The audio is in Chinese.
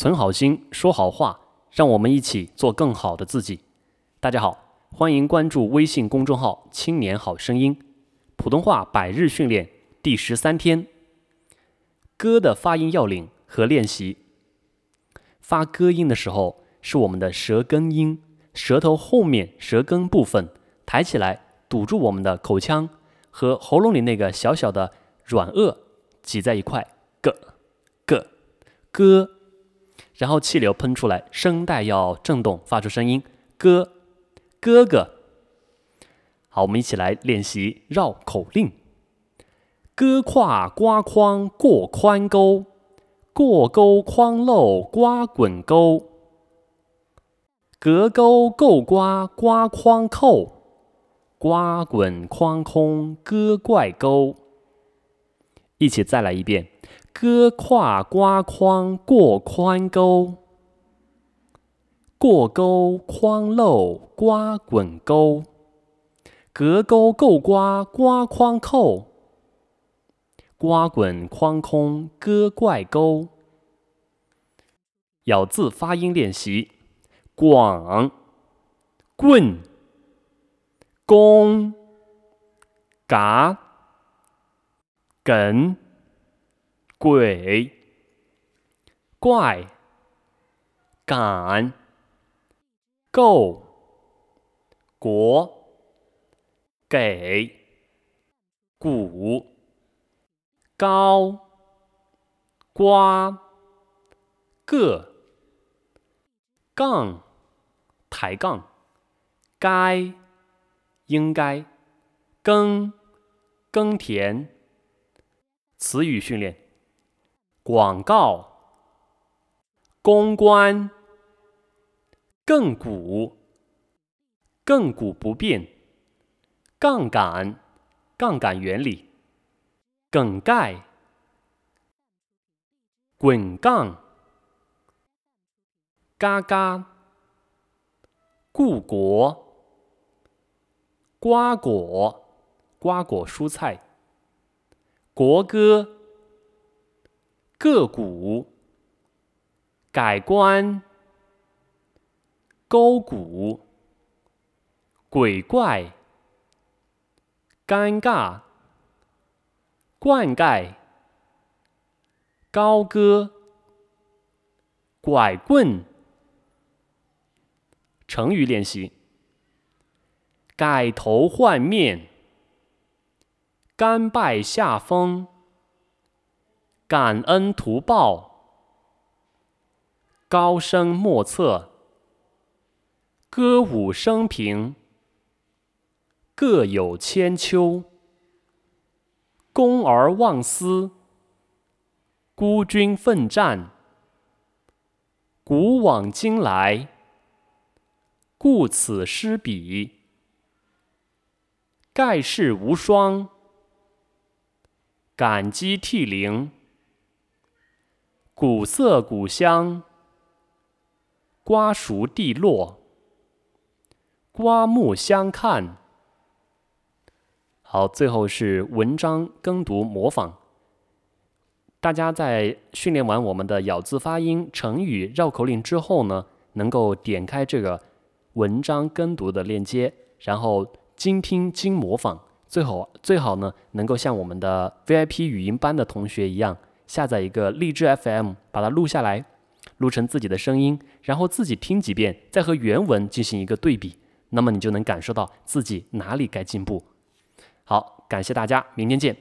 存好心，说好话，让我们一起做更好的自己。大家好，欢迎关注微信公众号“青年好声音”，普通话百日训练第十三天。歌的发音要领和练习。发歌音的时候，是我们的舌根音，舌头后面舌根部分抬起来，堵住我们的口腔和喉咙里那个小小的软腭挤在一块，个个歌。然后气流喷出来，声带要震动，发出声音。哥，哥哥。好，我们一起来练习绕口令。哥跨瓜筐过宽沟，过沟筐漏瓜滚沟。隔沟够瓜瓜筐扣，瓜滚筐空哥怪沟。一起再来一遍。哥跨瓜筐过宽沟，过沟筐漏瓜滚沟，隔沟够瓜瓜筐扣，瓜滚筐空哥怪沟。咬字发音练习：广、棍、弓、嘎、神。鬼、怪、敢、够、国、给、鼓、高、瓜、个、杠、抬杠、该、应该、耕、耕田。词语训练。广告、公关、亘古、亘古不变、杠杆、杠杆原理、梗概、滚杠、嘎嘎、故国、瓜果、瓜果蔬菜、国歌。个股、改观、勾股、鬼怪、尴尬、灌溉、高歌、拐棍。成语练习：改头换面、甘拜下风。感恩图报，高深莫测，歌舞升平，各有千秋，公而忘私，孤军奋战，古往今来，故此失彼，盖世无双，感激涕零。古色古香，瓜熟蒂落，刮目相看。好，最后是文章跟读模仿。大家在训练完我们的咬字发音、成语绕口令之后呢，能够点开这个文章跟读的链接，然后精听精模仿。最好最好呢，能够像我们的 VIP 语音班的同学一样。下载一个荔枝 FM，把它录下来，录成自己的声音，然后自己听几遍，再和原文进行一个对比，那么你就能感受到自己哪里该进步。好，感谢大家，明天见。